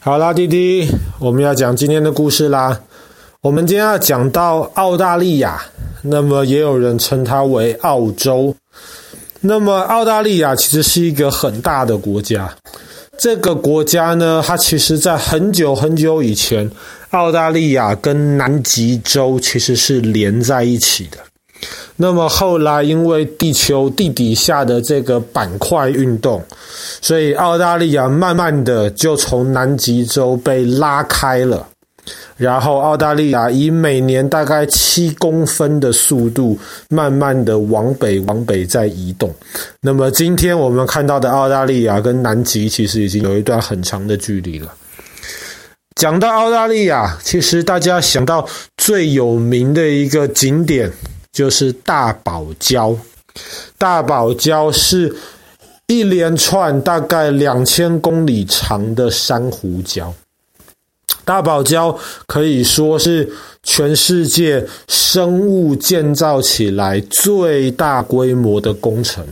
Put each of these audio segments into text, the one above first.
好啦，弟弟，我们要讲今天的故事啦。我们今天要讲到澳大利亚，那么也有人称它为澳洲。那么澳大利亚其实是一个很大的国家。这个国家呢，它其实在很久很久以前，澳大利亚跟南极洲其实是连在一起的。那么后来，因为地球地底下的这个板块运动，所以澳大利亚慢慢的就从南极洲被拉开了。然后，澳大利亚以每年大概七公分的速度，慢慢的往北往北在移动。那么，今天我们看到的澳大利亚跟南极，其实已经有一段很长的距离了。讲到澳大利亚，其实大家想到最有名的一个景点。就是大堡礁，大堡礁是一连串大概两千公里长的珊瑚礁。大堡礁可以说是全世界生物建造起来最大规模的工程。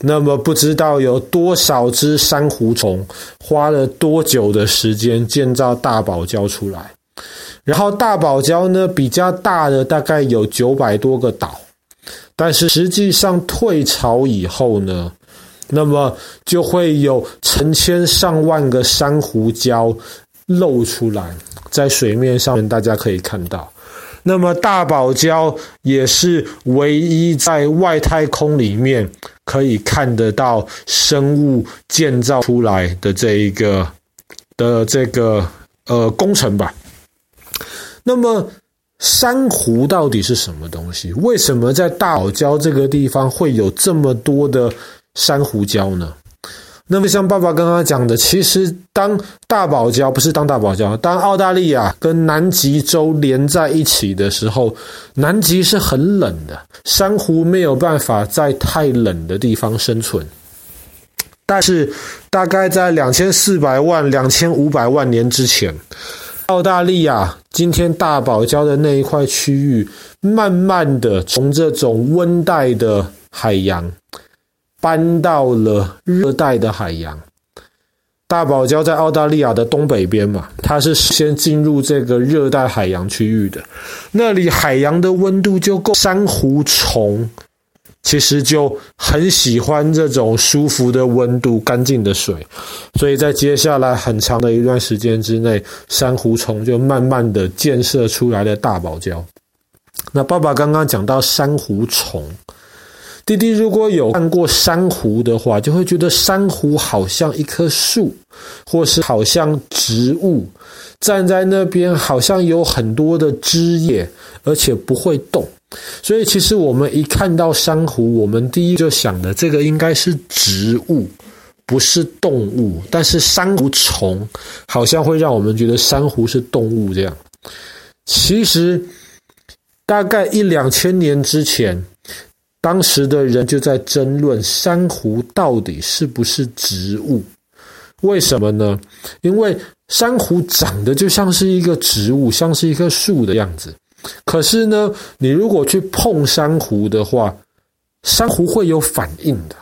那么不知道有多少只珊瑚虫花了多久的时间建造大堡礁出来？然后大堡礁呢，比较大的大概有九百多个岛，但是实际上退潮以后呢，那么就会有成千上万个珊瑚礁露出来，在水面上面大家可以看到。那么大堡礁也是唯一在外太空里面可以看得到生物建造出来的这一个的这个呃工程吧。那么，珊瑚到底是什么东西？为什么在大堡礁这个地方会有这么多的珊瑚礁呢？那么，像爸爸刚刚讲的，其实当大堡礁不是当大堡礁，当澳大利亚跟南极洲连在一起的时候，南极是很冷的，珊瑚没有办法在太冷的地方生存。但是，大概在两千四百万、两千五百万年之前。澳大利亚今天大堡礁的那一块区域，慢慢的从这种温带的海洋搬到了热带的海洋。大堡礁在澳大利亚的东北边嘛，它是先进入这个热带海洋区域的，那里海洋的温度就够珊瑚虫。其实就很喜欢这种舒服的温度、干净的水，所以在接下来很长的一段时间之内，珊瑚虫就慢慢的建设出来了大堡礁。那爸爸刚刚讲到珊瑚虫，弟弟如果有看过珊瑚的话，就会觉得珊瑚好像一棵树，或是好像植物，站在那边好像有很多的枝叶，而且不会动。所以，其实我们一看到珊瑚，我们第一就想的这个应该是植物，不是动物。但是珊瑚虫好像会让我们觉得珊瑚是动物这样。其实，大概一两千年之前，当时的人就在争论珊瑚到底是不是植物。为什么呢？因为珊瑚长得就像是一个植物，像是一棵树的样子。可是呢，你如果去碰珊瑚的话，珊瑚会有反应的。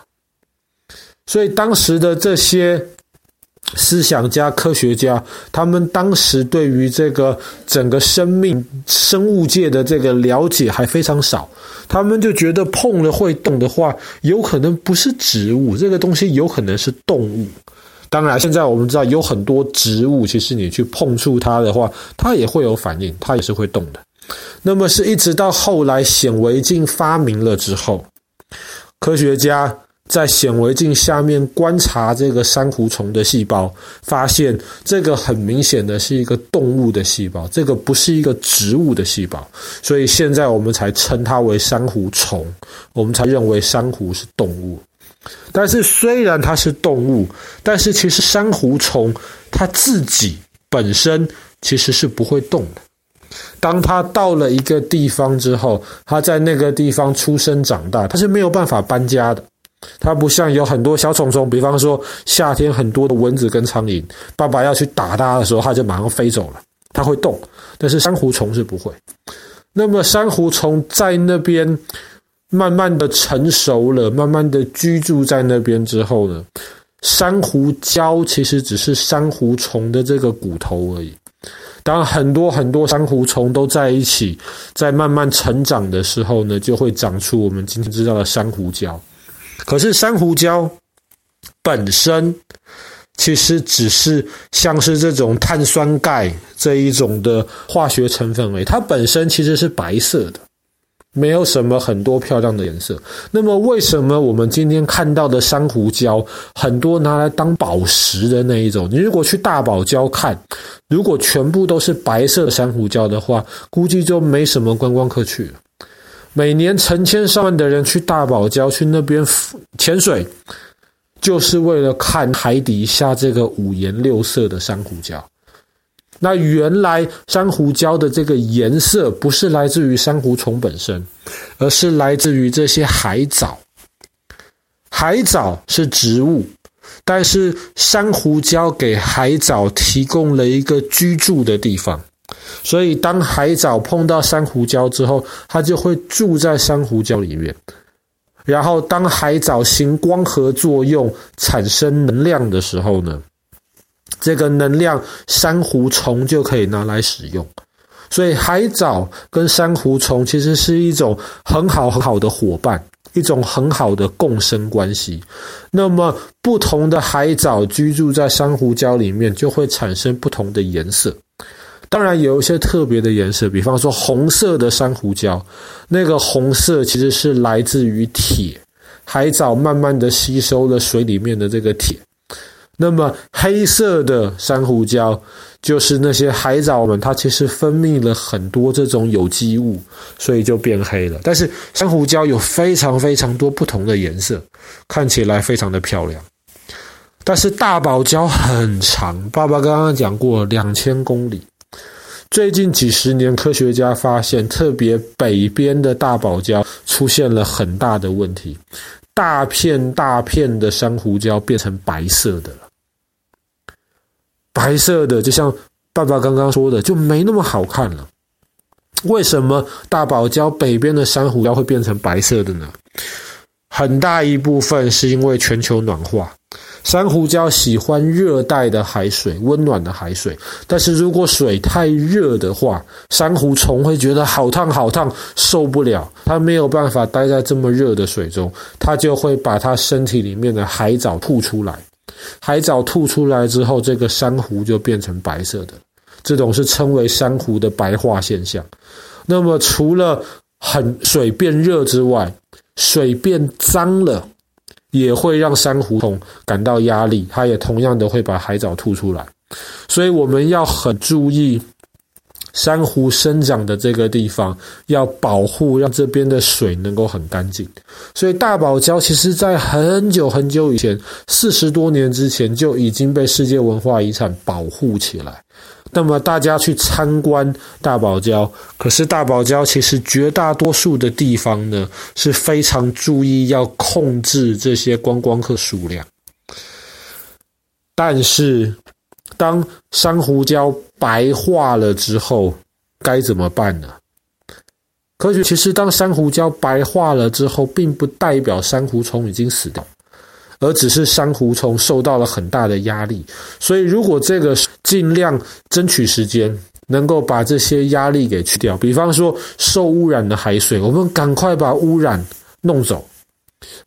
所以当时的这些思想家、科学家，他们当时对于这个整个生命、生物界的这个了解还非常少，他们就觉得碰了会动的话，有可能不是植物，这个东西有可能是动物。当然，现在我们知道有很多植物，其实你去碰触它的话，它也会有反应，它也是会动的。那么是一直到后来显微镜发明了之后，科学家在显微镜下面观察这个珊瑚虫的细胞，发现这个很明显的是一个动物的细胞，这个不是一个植物的细胞，所以现在我们才称它为珊瑚虫，我们才认为珊瑚是动物。但是虽然它是动物，但是其实珊瑚虫它自己本身其实是不会动的。当他到了一个地方之后，他在那个地方出生长大，他是没有办法搬家的。他不像有很多小虫虫，比方说夏天很多的蚊子跟苍蝇，爸爸要去打它的时候，它就马上飞走了。它会动，但是珊瑚虫是不会。那么珊瑚虫在那边慢慢的成熟了，慢慢的居住在那边之后呢，珊瑚礁其实只是珊瑚虫的这个骨头而已。当很多很多珊瑚虫都在一起，在慢慢成长的时候呢，就会长出我们今天知道的珊瑚礁。可是珊瑚礁本身其实只是像是这种碳酸钙这一种的化学成分而已，它本身其实是白色的。没有什么很多漂亮的颜色。那么，为什么我们今天看到的珊瑚礁很多拿来当宝石的那一种？你如果去大堡礁看，如果全部都是白色的珊瑚礁的话，估计就没什么观光客去了。每年成千上万的人去大堡礁去那边潜水，就是为了看海底下这个五颜六色的珊瑚礁。那原来珊瑚礁的这个颜色不是来自于珊瑚虫本身，而是来自于这些海藻。海藻是植物，但是珊瑚礁给海藻提供了一个居住的地方，所以当海藻碰到珊瑚礁之后，它就会住在珊瑚礁里面。然后当海藻行光合作用产生能量的时候呢，这个能量，珊瑚虫就可以拿来使用，所以海藻跟珊瑚虫其实是一种很好很好的伙伴，一种很好的共生关系。那么，不同的海藻居住在珊瑚礁里面，就会产生不同的颜色。当然，有一些特别的颜色，比方说红色的珊瑚礁，那个红色其实是来自于铁，海藻慢慢的吸收了水里面的这个铁。那么黑色的珊瑚礁，就是那些海藻们，它其实分泌了很多这种有机物，所以就变黑了。但是珊瑚礁有非常非常多不同的颜色，看起来非常的漂亮。但是大堡礁很长，爸爸刚刚讲过两千公里。最近几十年，科学家发现，特别北边的大堡礁出现了很大的问题，大片大片的珊瑚礁变成白色的了。白色的，就像爸爸刚刚说的，就没那么好看了。为什么大堡礁北边的珊瑚礁会变成白色的呢？很大一部分是因为全球暖化，珊瑚礁喜欢热带的海水，温暖的海水。但是如果水太热的话，珊瑚虫会觉得好烫好烫，受不了，它没有办法待在这么热的水中，它就会把它身体里面的海藻吐出来。海藻吐出来之后，这个珊瑚就变成白色的，这种是称为珊瑚的白化现象。那么，除了很水变热之外，水变脏了，也会让珊瑚虫感到压力，它也同样的会把海藻吐出来。所以，我们要很注意。珊瑚生长的这个地方要保护，让这边的水能够很干净。所以大堡礁其实在很久很久以前，四十多年之前就已经被世界文化遗产保护起来。那么大家去参观大堡礁，可是大堡礁其实绝大多数的地方呢，是非常注意要控制这些观光客数量。但是当珊瑚礁白化了之后该怎么办呢？科学其实，当珊瑚礁白化了之后，并不代表珊瑚虫已经死掉，而只是珊瑚虫受到了很大的压力。所以，如果这个尽量争取时间，能够把这些压力给去掉，比方说受污染的海水，我们赶快把污染弄走。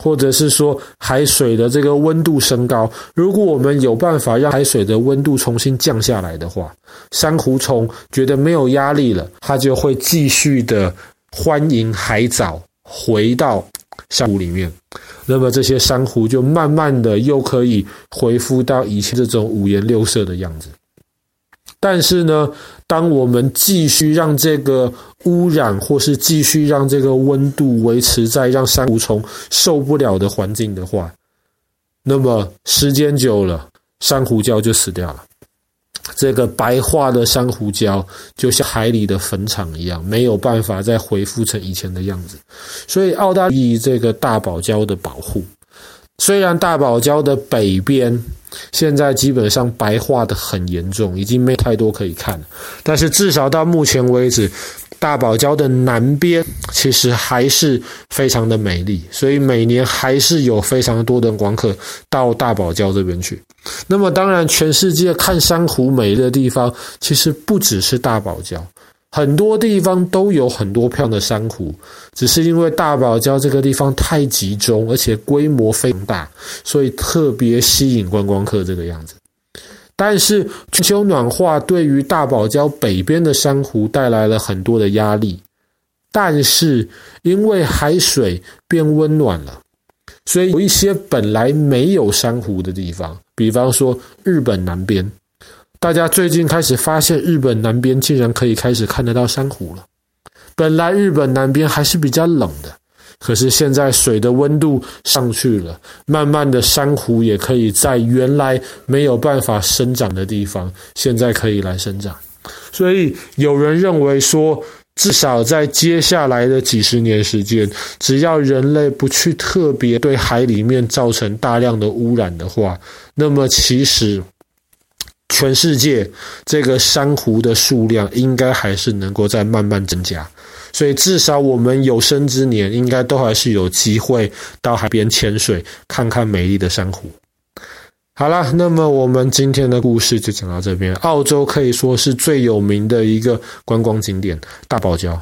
或者是说海水的这个温度升高，如果我们有办法让海水的温度重新降下来的话，珊瑚虫觉得没有压力了，它就会继续的欢迎海藻回到珊瑚里面，那么这些珊瑚就慢慢的又可以恢复到以前这种五颜六色的样子。但是呢，当我们继续让这个污染，或是继续让这个温度维持在让珊瑚虫受不了的环境的话，那么时间久了，珊瑚礁就死掉了。这个白化的珊瑚礁就像海里的坟场一样，没有办法再恢复成以前的样子。所以，澳大利亚这个大堡礁的保护，虽然大堡礁的北边。现在基本上白化的很严重，已经没太多可以看了。但是至少到目前为止，大堡礁的南边其实还是非常的美丽，所以每年还是有非常多的光客到大堡礁这边去。那么，当然，全世界看珊瑚美丽的地方，其实不只是大堡礁，很多地方都有很多漂亮的珊瑚，只是因为大堡礁这个地方太集中，而且规模非常大，所以特别吸引观光客这个样子。但是全球暖化对于大堡礁北边的珊瑚带来了很多的压力，但是因为海水变温暖了，所以有一些本来没有珊瑚的地方，比方说日本南边，大家最近开始发现日本南边竟然可以开始看得到珊瑚了。本来日本南边还是比较冷的。可是现在水的温度上去了，慢慢的珊瑚也可以在原来没有办法生长的地方，现在可以来生长。所以有人认为说，至少在接下来的几十年时间，只要人类不去特别对海里面造成大量的污染的话，那么其实全世界这个珊瑚的数量应该还是能够再慢慢增加。所以，至少我们有生之年，应该都还是有机会到海边潜水，看看美丽的珊瑚。好了，那么我们今天的故事就讲到这边。澳洲可以说是最有名的一个观光景点——大堡礁。